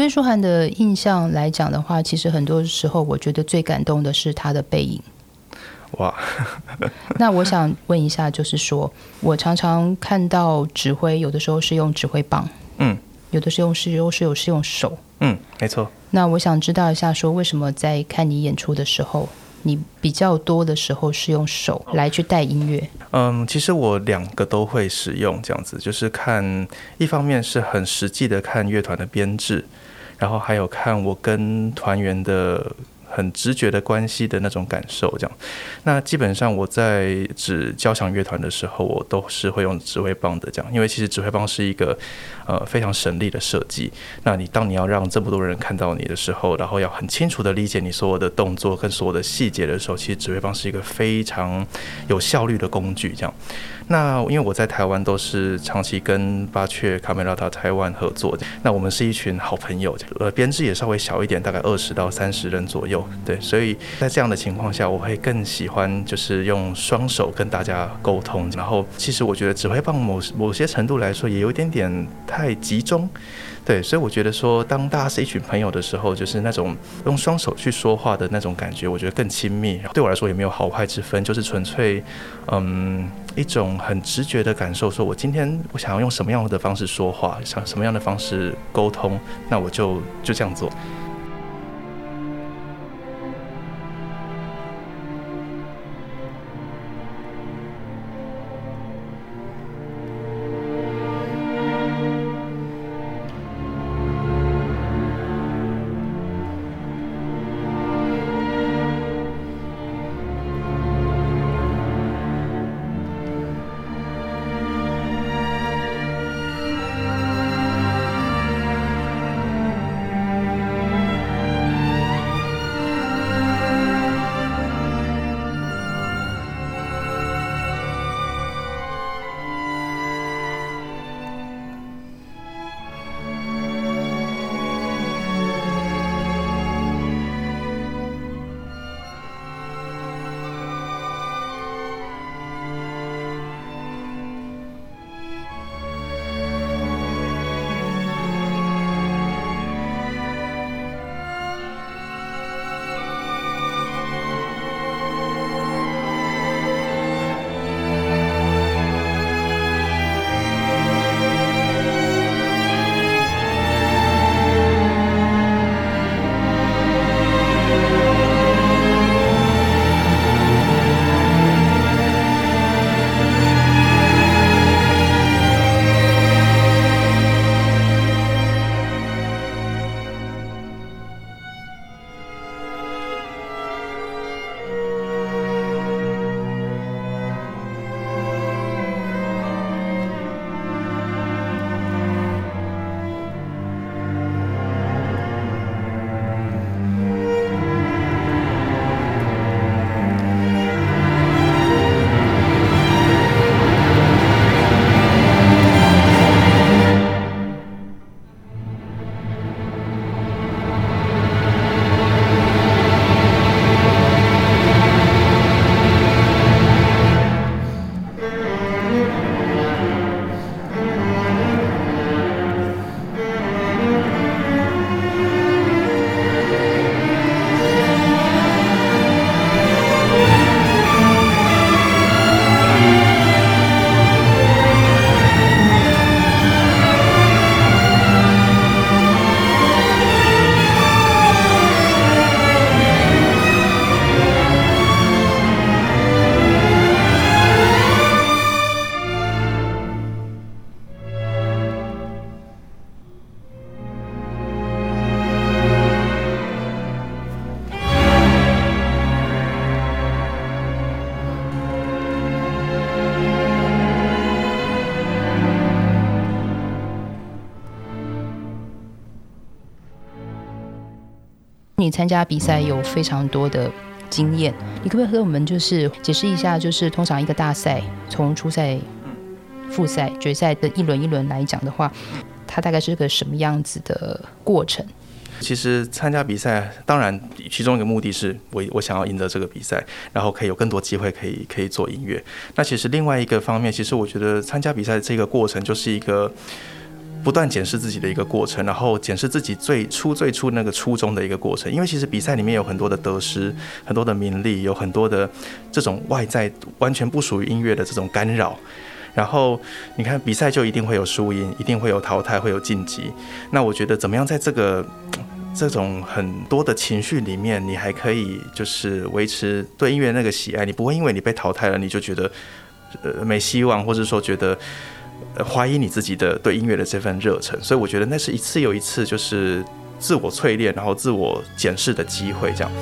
我对舒涵的印象来讲的话，其实很多时候我觉得最感动的是他的背影。哇，那我想问一下，就是说我常常看到指挥，有的时候是用指挥棒，嗯有的是用是有是有是用手。嗯，没错。那我想知道一下，说为什么在看你演出的时候，你比较多的时候是用手来去带音乐？嗯，其实我两个都会使用，这样子就是看，一方面是很实际的看乐团的编制，然后还有看我跟团员的很直觉的关系的那种感受，这样。那基本上我在指交响乐团的时候，我都是会用指挥棒的，这样，因为其实指挥棒是一个呃非常省力的设计。那你当你要让这么多人看到你的时候，然后要很清楚的理解你所有的动作跟所有的细节的时候，其实指挥棒是一个非常有效率的工具，这样。那因为我在台湾都是长期跟巴雀卡梅拉塔台湾合作，那我们是一群好朋友，呃，编制也稍微小一点，大概二十到三十人左右，对，所以在这样的情况下，我会更喜欢就是用双手跟大家沟通，然后其实我觉得指挥棒某某些程度来说也有点点太集中。对，所以我觉得说，当大家是一群朋友的时候，就是那种用双手去说话的那种感觉，我觉得更亲密。对我来说也没有好坏之分，就是纯粹，嗯，一种很直觉的感受，说我今天我想要用什么样的方式说话，想什么样的方式沟通，那我就就这样做。参加比赛有非常多的经验，你可不可以和我们就是解释一下，就是通常一个大赛从初赛、复赛、决赛的一轮一轮来讲的话，它大概是个什么样子的过程？其实参加比赛，当然其中一个目的是我我想要赢得这个比赛，然后可以有更多机会可以可以做音乐。那其实另外一个方面，其实我觉得参加比赛这个过程就是一个。不断检视自己的一个过程，然后检视自己最初最初那个初衷的一个过程。因为其实比赛里面有很多的得失，很多的名利，有很多的这种外在完全不属于音乐的这种干扰。然后你看比赛就一定会有输赢，一定会有淘汰，会有晋级。那我觉得怎么样在这个 这种很多的情绪里面，你还可以就是维持对音乐那个喜爱，你不会因为你被淘汰了，你就觉得呃没希望，或者说觉得怀疑你自己的对音乐的这份热忱。所以我觉得那是一次又一次就是自我淬炼，然后自我检视的机会，这样。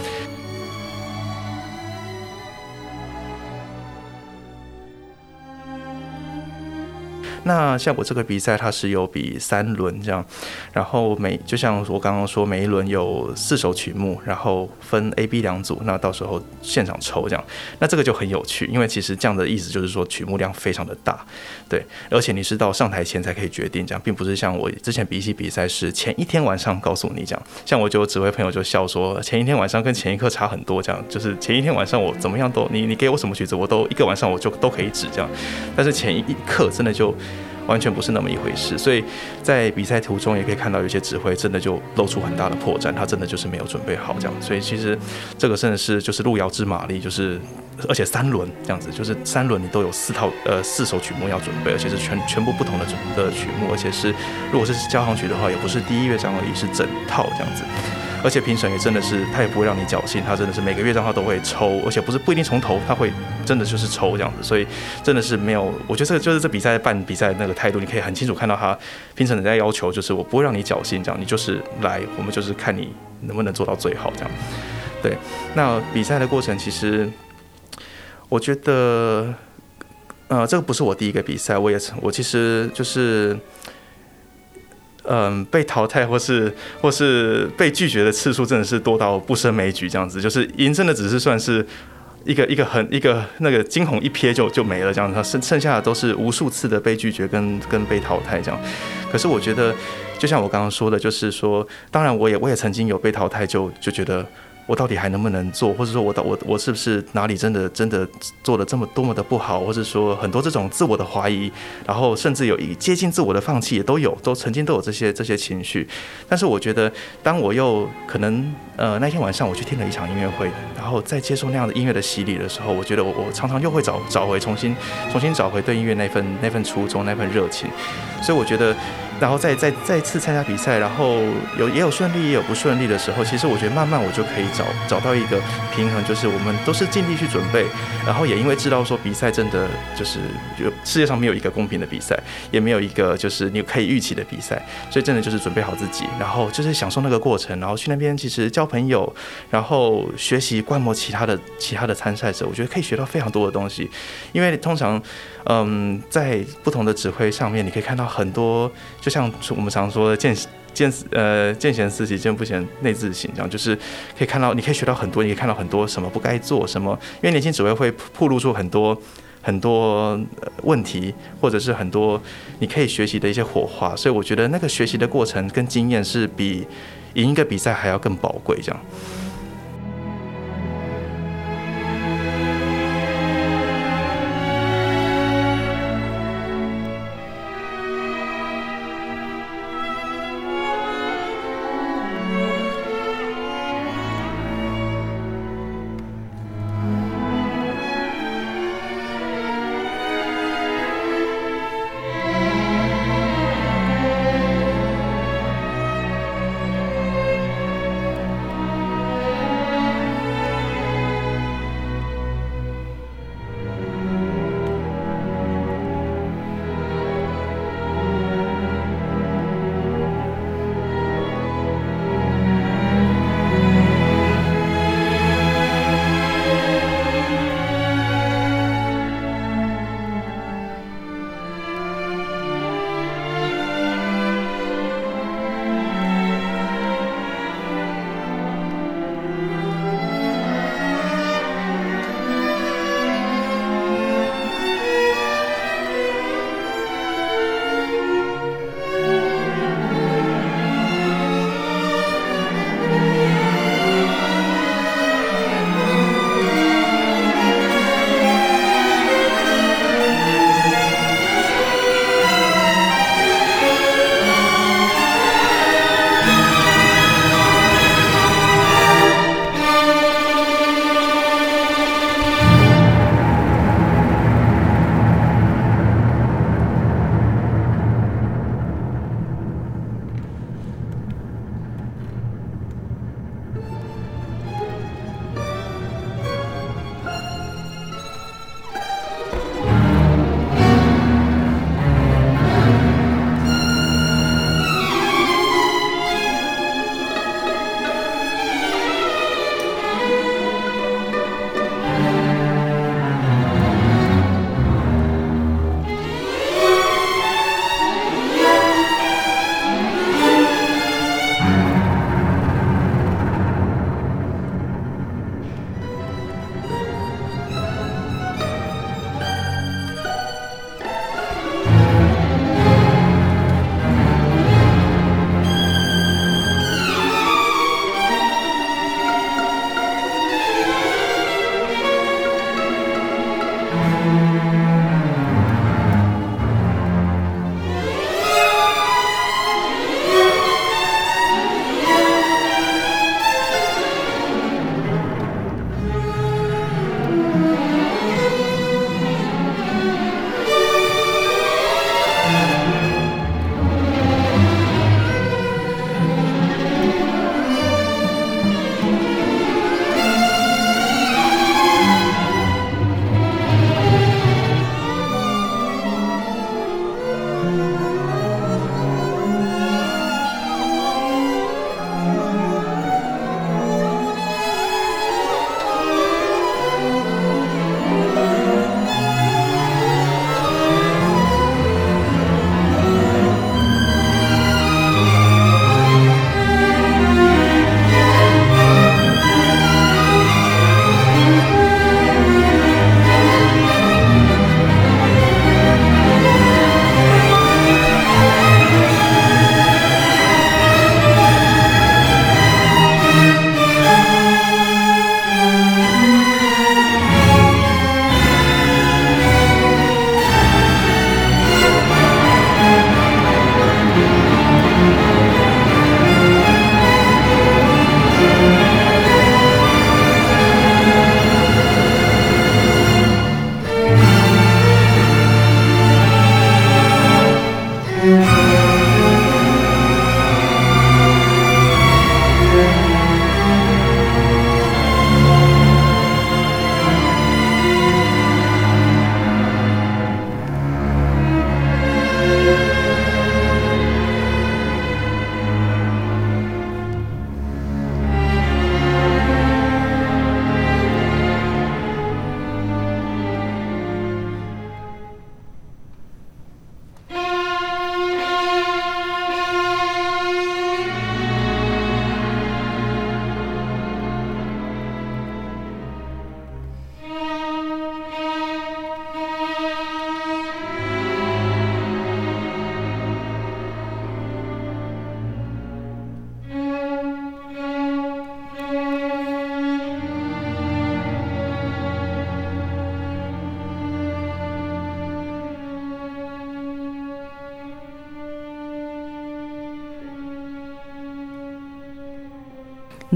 那像我这个比赛，它是有比三轮这样，然后每就像我刚刚说，每一轮有四首曲目，然后分 A、B 两组，那到时候现场抽这样，那这个就很有趣，因为其实这样的意思就是说曲目量非常的大，对，而且你是到上台前才可以决定这样，并不是像我之前比一些比赛是前一天晚上告诉你这样，像我就指挥朋友就笑说，前一天晚上跟前一刻差很多这样，就是前一天晚上我怎么样都你你给我什么曲子我都一个晚上我就都可以指这样，但是前一刻真的就。完全不是那么一回事，所以在比赛途中也可以看到有些指挥真的就露出很大的破绽，他真的就是没有准备好这样。所以其实这个真的是就是路遥知马力，就是而且三轮这样子，就是三轮你都有四套呃四首曲目要准备，而且是全全部不同的准的曲目，而且是如果是交响曲的话，也不是第一乐章而已，是整套这样子。而且评审也真的是，他也不会让你侥幸，他真的是每个乐章他都会抽，而且不是不一定从头，他会真的就是抽这样子，所以真的是没有，我觉得这个就是这比赛办比赛那个态度，你可以很清楚看到他评审人家要求就是我不会让你侥幸这样，你就是来，我们就是看你能不能做到最好这样。对，那比赛的过程其实我觉得，呃，这个不是我第一个比赛，我也我其实就是。嗯，被淘汰或是或是被拒绝的次数真的是多到不胜枚举，这样子就是赢真的只是算是一个一个很一个那个惊鸿一瞥就就没了这样子，剩剩下的都是无数次的被拒绝跟跟被淘汰这样。可是我觉得，就像我刚刚说的，就是说，当然我也我也曾经有被淘汰，就就觉得。我到底还能不能做，或者说我到我我是不是哪里真的真的做的这么多么的不好，或者说很多这种自我的怀疑，然后甚至有一接近自我的放弃也都有，都曾经都有这些这些情绪。但是我觉得，当我又可能呃那天晚上我去听了一场音乐会，然后再接受那样的音乐的洗礼的时候，我觉得我我常常又会找找回重新重新找回对音乐那份那份初衷那份热情。所以我觉得。然后再再再次参加比赛，然后有也有顺利也有不顺利的时候。其实我觉得慢慢我就可以找找到一个平衡，就是我们都是尽力去准备，然后也因为知道说比赛真的就是就世界上没有一个公平的比赛，也没有一个就是你可以预期的比赛，所以真的就是准备好自己，然后就是享受那个过程，然后去那边其实交朋友，然后学习观摩其他的其他的参赛者，我觉得可以学到非常多的东西，因为通常。嗯，在不同的指挥上面，你可以看到很多，就像我们常说的“见见呃见贤思齐，见不贤内自省”这样，就是可以看到，你可以学到很多，你可以看到很多什么不该做什么，因为年轻指挥会暴露出很多很多问题，或者是很多你可以学习的一些火花，所以我觉得那个学习的过程跟经验是比赢一个比赛还要更宝贵，这样。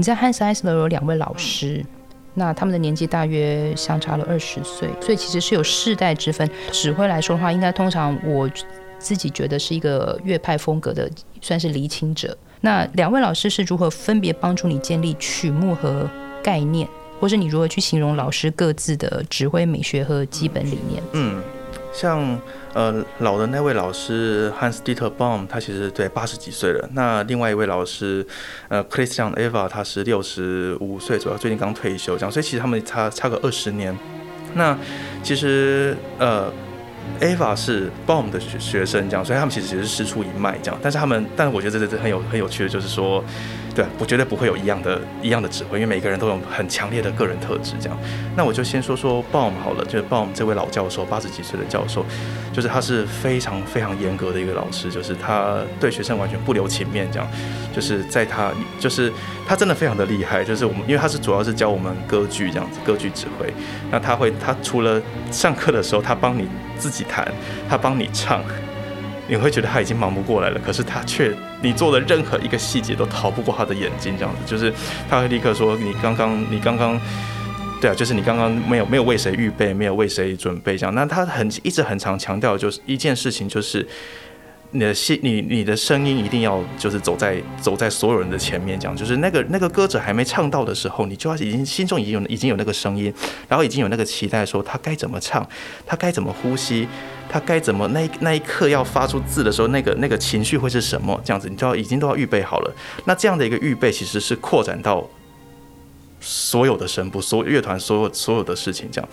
你在汉斯艾斯勒有两位老师，那他们的年纪大约相差了二十岁，所以其实是有世代之分。指挥来说的话，应该通常我自己觉得是一个乐派风格的，算是厘清者。那两位老师是如何分别帮助你建立曲目和概念，或是你如何去形容老师各自的指挥美学和基本理念？嗯。像呃老的那位老师 Hans Dieter Baum，他其实对八十几岁了。那另外一位老师呃 Christian Eva，他是六十五岁左右，最近刚退休这样。所以其实他们差差个二十年。那其实呃 Eva 是 Baum 的学学生这样，所以他们其实只是师出一脉这样。但是他们，但是我觉得这这很有很有趣的，就是说。对，我绝对不会有一样的一样的指挥，因为每个人都有很强烈的个人特质。这样，那我就先说说 Baum 好了，就是 Baum 这位老教授，八十几岁的教授，就是他是非常非常严格的一个老师，就是他对学生完全不留情面，这样，就是在他就是他真的非常的厉害，就是我们因为他是主要是教我们歌剧这样子，歌剧指挥，那他会他除了上课的时候，他帮你自己弹，他帮你唱。你会觉得他已经忙不过来了，可是他却，你做的任何一个细节都逃不过他的眼睛，这样子，就是他会立刻说，你刚刚，你刚刚，对啊，就是你刚刚没有没有为谁预备，没有为谁准备这样。那他很一直很常强调，就是一件事情，就是。你的心，你你的声音一定要就是走在走在所有人的前面，这样就是那个那个歌者还没唱到的时候，你就要已经心中已经有已经有那个声音，然后已经有那个期待，说他该怎么唱，他该怎么呼吸，他该怎么那那一刻要发出字的时候，那个那个情绪会是什么？这样子，你就要已经都要预备好了。那这样的一个预备，其实是扩展到。所有的声部，所有乐团，所有所有的事情，这样，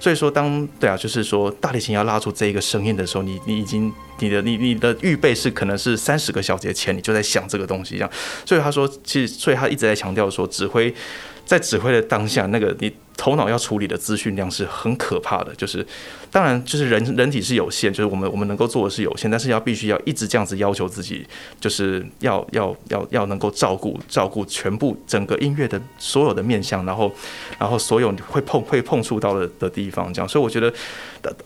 所以说，当对啊，就是说，大提琴要拉出这一个声音的时候，你你已经你的你你的预备是可能是三十个小节前你就在想这个东西，这样，所以他说，其实，所以他一直在强调说，指挥。在指挥的当下，那个你头脑要处理的资讯量是很可怕的。就是，当然，就是人人体是有限，就是我们我们能够做的是有限，但是要必须要一直这样子要求自己，就是要要要要能够照顾照顾全部整个音乐的所有的面向，然后然后所有会碰会碰触到的的地方，这样。所以我觉得，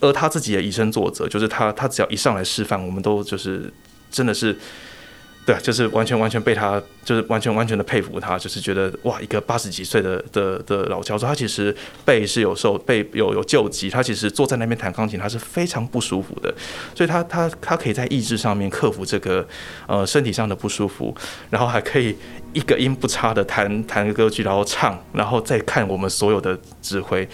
而他自己也以身作则，就是他他只要一上来示范，我们都就是真的是。对，就是完全完全被他，就是完全完全的佩服他，就是觉得哇，一个八十几岁的的的老教授，他其实背是有时候背有有旧疾，他其实坐在那边弹钢琴，他是非常不舒服的，所以他他他可以在意志上面克服这个呃身体上的不舒服，然后还可以一个音不差的弹弹个歌剧，然后唱，然后再看我们所有的指挥。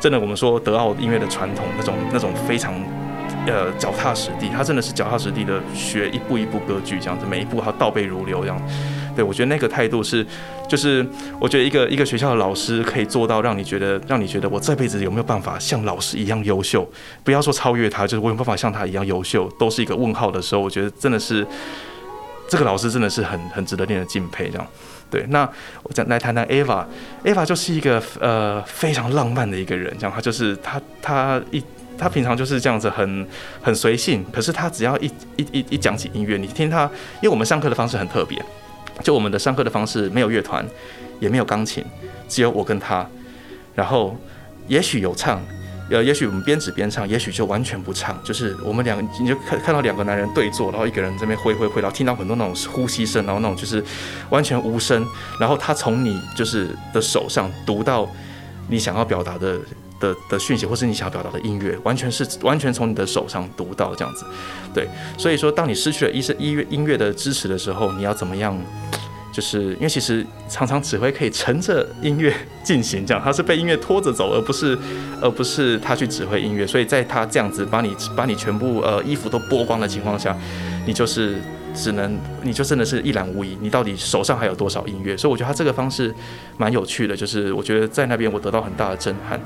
真的，我们说德奥音乐的传统，那种那种非常，呃，脚踏实地，他真的是脚踏实地的学一步一步歌剧这样子，每一步他倒背如流这样。对我觉得那个态度是，就是我觉得一个一个学校的老师可以做到让你觉得，让你觉得我这辈子有没有办法像老师一样优秀？不要说超越他，就是我有办法像他一样优秀，都是一个问号的时候，我觉得真的是这个老师真的是很很值得令人敬佩这样。对，那我再来谈谈 Ava，Ava 就是一个呃非常浪漫的一个人，这样他就是他他一他平常就是这样子很很随性，可是他只要一一一一讲起音乐，你听他，因为我们上课的方式很特别，就我们的上课的方式没有乐团，也没有钢琴，只有我跟他，然后也许有唱。呃，也许我们边指边唱，也许就完全不唱，就是我们两，你就看看到两个男人对坐，然后一个人这边挥挥挥，然后听到很多那种呼吸声，然后那种就是完全无声，然后他从你就是的手上读到你想要表达的的的讯息，或是你想要表达的音乐，完全是完全从你的手上读到这样子，对，所以说当你失去了医生音乐音乐的支持的时候，你要怎么样？就是因为其实常常指挥可以乘着音乐 进行，这样他是被音乐拖着走，而不是而不是他去指挥音乐。所以在他这样子把你把你全部呃衣服都剥光的情况下，你就是只能你就真的是一览无遗。你到底手上还有多少音乐？所以我觉得他这个方式蛮有趣的，就是我觉得在那边我得到很大的震撼。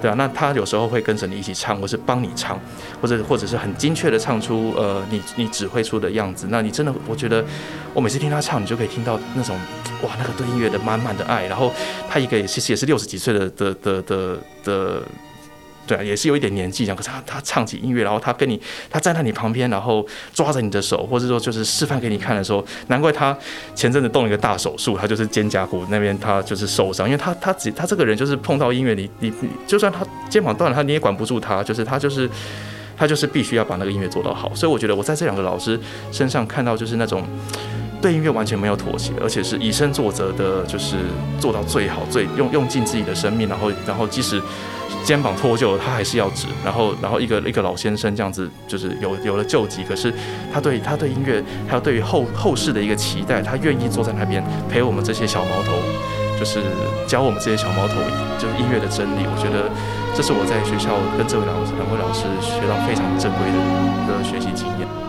对啊，那他有时候会跟着你一起唱，或是帮你唱，或者或者是很精确的唱出呃你你指挥出的样子。那你真的，我觉得我每次听他唱，你就可以听到那种哇，那个对音乐的满满的爱。然后他一个其实也是六十几岁的的的的的。对，也是有一点年纪这样，可是他他唱起音乐，然后他跟你，他站在你旁边，然后抓着你的手，或者说就是示范给你看的时候，难怪他前阵子动了一个大手术，他就是肩胛骨那边他就是受伤，因为他他只他这个人就是碰到音乐，你你就算他肩膀断了，他你也管不住他，就是他就是他就是必须要把那个音乐做到好，所以我觉得我在这两个老师身上看到就是那种对音乐完全没有妥协，而且是以身作则的，就是做到最好，最用用尽自己的生命，然后然后即使。肩膀脱臼，他还是要指。然后，然后一个一个老先生这样子，就是有有了救急。可是他对他对音乐，还有对于后后世的一个期待，他愿意坐在那边陪我们这些小毛头，就是教我们这些小毛头，就是音乐的真理。我觉得这是我在学校跟这位老师两位老师学到非常珍贵的的学习经验。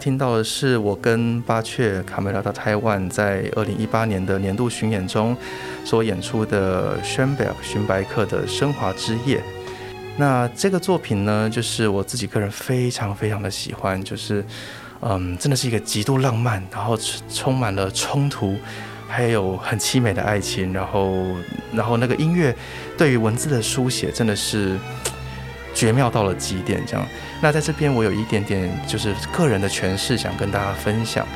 听到的是我跟巴雀卡梅拉到台湾在二零一八年的年度巡演中所演出的 Schoenberg 勋白克的升华之夜。那这个作品呢，就是我自己个人非常非常的喜欢，就是嗯，真的是一个极度浪漫，然后充满了冲突，还有很凄美的爱情，然后然后那个音乐对于文字的书写真的是。绝妙到了极点，这样。那在这边，我有一点点就是个人的诠释，想跟大家分享。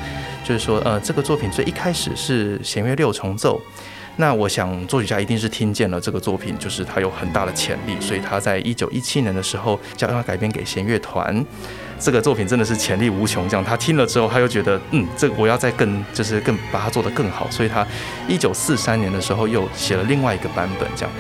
就是说，呃，这个作品最一开始是弦乐六重奏。那我想作曲家一定是听见了这个作品，就是它有很大的潜力，所以他在一九一七年的时候，将它改编给弦乐团。这个作品真的是潜力无穷，这样。他听了之后，他又觉得，嗯，这我要再更，就是更把它做得更好，所以他一九四三年的时候又写了另外一个版本，这样。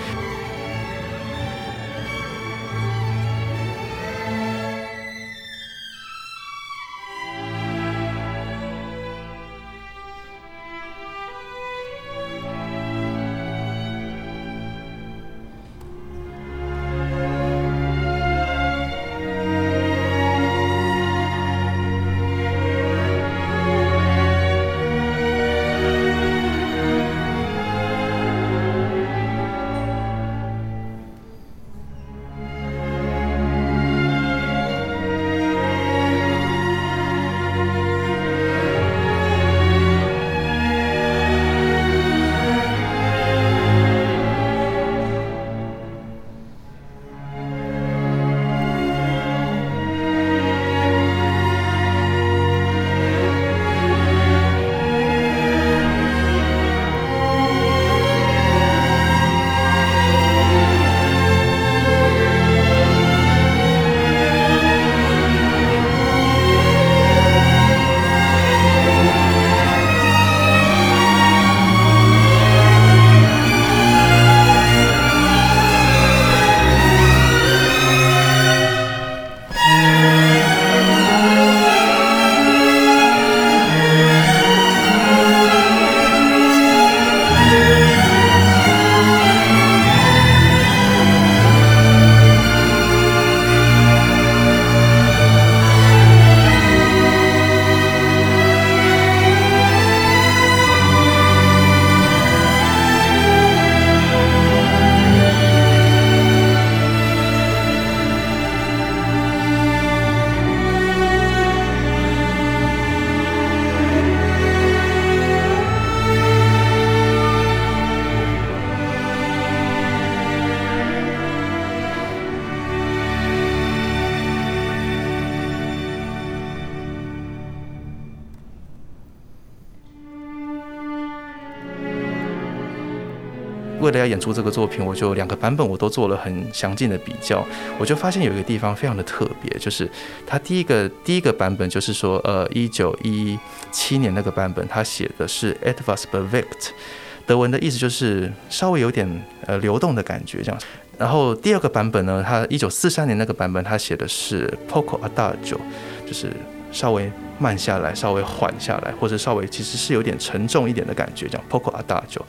演出这个作品，我就两个版本我都做了很详尽的比较，我就发现有一个地方非常的特别，就是它第一个第一个版本就是说，呃，一九一七年那个版本，他写的是 etwas bewegt，德文的意思就是稍微有点呃流动的感觉这样。然后第二个版本呢，他一九四三年那个版本，他写的是 poco adagio，就是稍微慢下来，稍微缓下来，或者稍微其实是有点沉重一点的感觉，这样 poco adagio。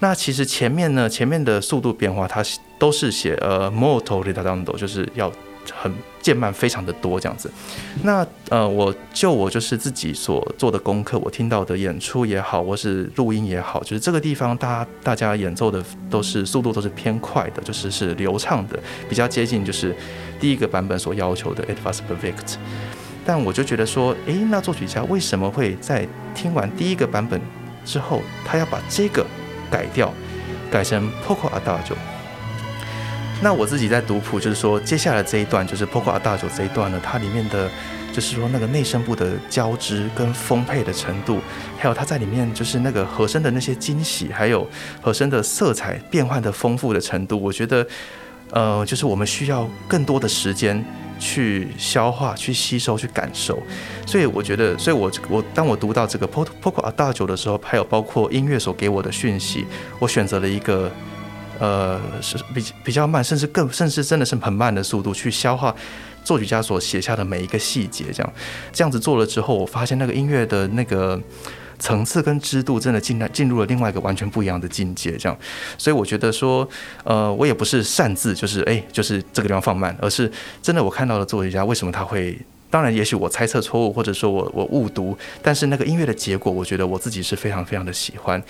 那其实前面呢，前面的速度变化，它都是写呃 molto r i t a n d o 就是要很渐慢，非常的多这样子。那呃，我就我就是自己所做的功课，我听到的演出也好，或是录音也好，就是这个地方大家大家演奏的都是速度都是偏快的，就是是流畅的，比较接近就是第一个版本所要求的 it was perfect。但我就觉得说，诶，那作曲家为什么会在听完第一个版本之后，他要把这个改掉，改成 poco adagio。那我自己在读谱，就是说接下来这一段就是 poco adagio 这一段呢，它里面的就是说那个内声部的交织跟丰沛的程度，还有它在里面就是那个和声的那些惊喜，还有和声的色彩变换的丰富的程度，我觉得，呃，就是我们需要更多的时间去消化、去吸收、去感受。所以我觉得，所以我我当我读到这个 poco poco adagio 的时候，还有包括音乐所给我的讯息，我选择了一个。呃，是比比较慢，甚至更，甚至真的是很慢的速度去消化作曲家所写下的每一个细节，这样这样子做了之后，我发现那个音乐的那个层次跟支度真的进来进入了另外一个完全不一样的境界，这样，所以我觉得说，呃，我也不是擅自就是哎，就是这个地方放慢，而是真的我看到了作曲家为什么他会，当然也许我猜测错误，或者说我我误读，但是那个音乐的结果，我觉得我自己是非常非常的喜欢。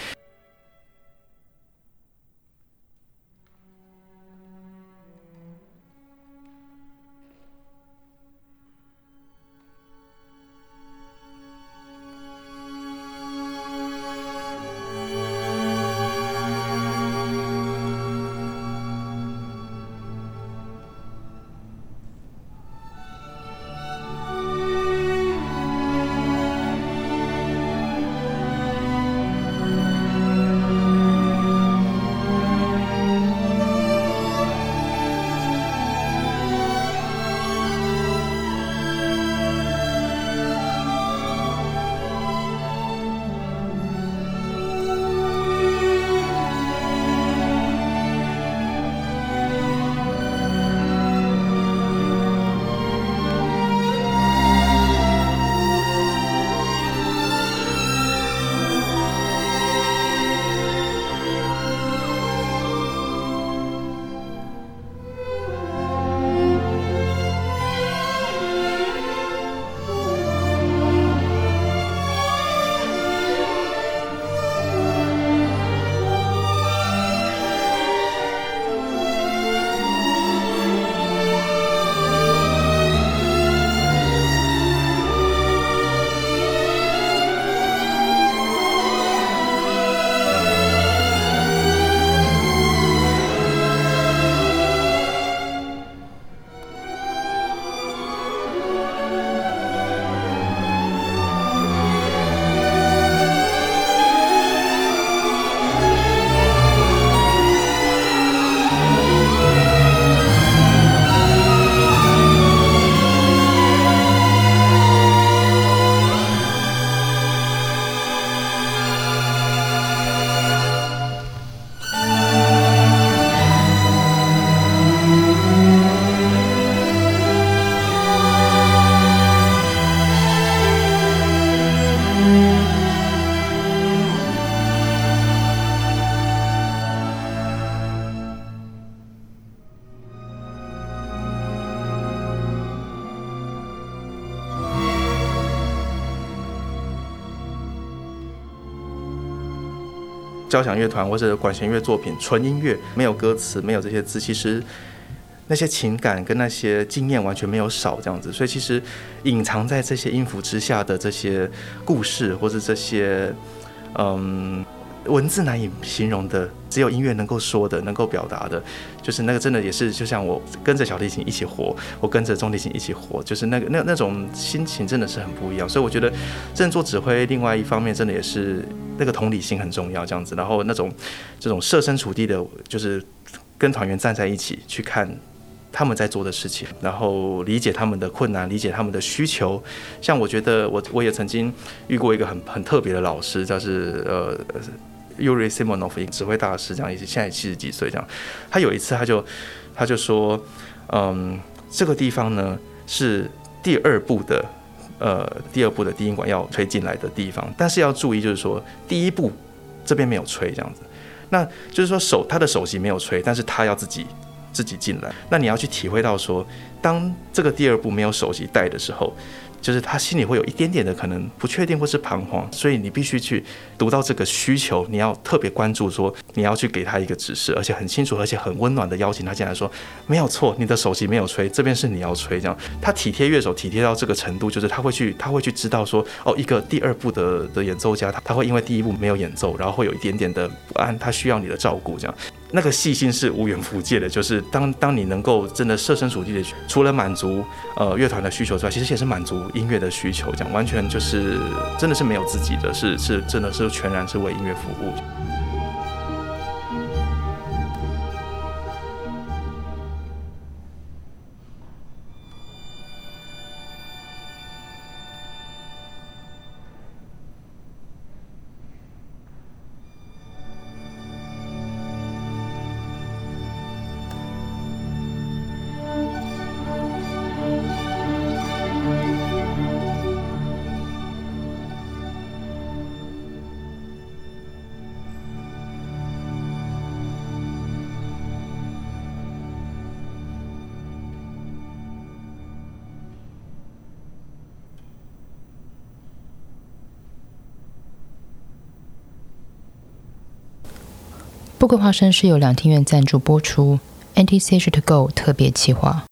交响乐团或者管弦乐作品，纯音乐没有歌词，没有这些字，其实那些情感跟那些经验完全没有少这样子。所以其实隐藏在这些音符之下的这些故事，或者这些嗯文字难以形容的，只有音乐能够说的，能够表达的，就是那个真的也是就像我跟着小提琴一起活，我跟着中提琴一起活，就是那个那那种心情真的是很不一样。所以我觉得，正做指挥，另外一方面真的也是。那个同理心很重要，这样子，然后那种这种设身处地的，就是跟团员站在一起去看他们在做的事情，然后理解他们的困难，理解他们的需求。像我觉得我我也曾经遇过一个很很特别的老师，就是呃。Yuri Simonov 指挥大师，这样也是现在七十几岁，这样。他有一次，他就他就说，嗯，这个地方呢是第二部的，呃，第二部的低音管要吹进来的地方，但是要注意，就是说第一部这边没有吹，这样子。那就是说手他的首席没有吹，但是他要自己自己进来。那你要去体会到说，当这个第二部没有首席带的时候。就是他心里会有一点点的可能不确定或是彷徨，所以你必须去读到这个需求，你要特别关注，说你要去给他一个指示，而且很清楚，而且很温暖的邀请他进来，说没有错，你的手机没有吹，这边是你要吹，这样他体贴乐手体贴到这个程度，就是他会去他会去知道说，哦，一个第二部的的演奏家，他他会因为第一部没有演奏，然后会有一点点的不安，他需要你的照顾，这样。那个细心是无远弗届的，就是当当你能够真的设身处地的，除了满足呃乐团的需求之外，其实也是满足音乐的需求，这样完全就是真的是没有自己的，是是真的是全然是为音乐服务。桂花生是由两厅院赞助播出，Anti Sage to Go 特别企划。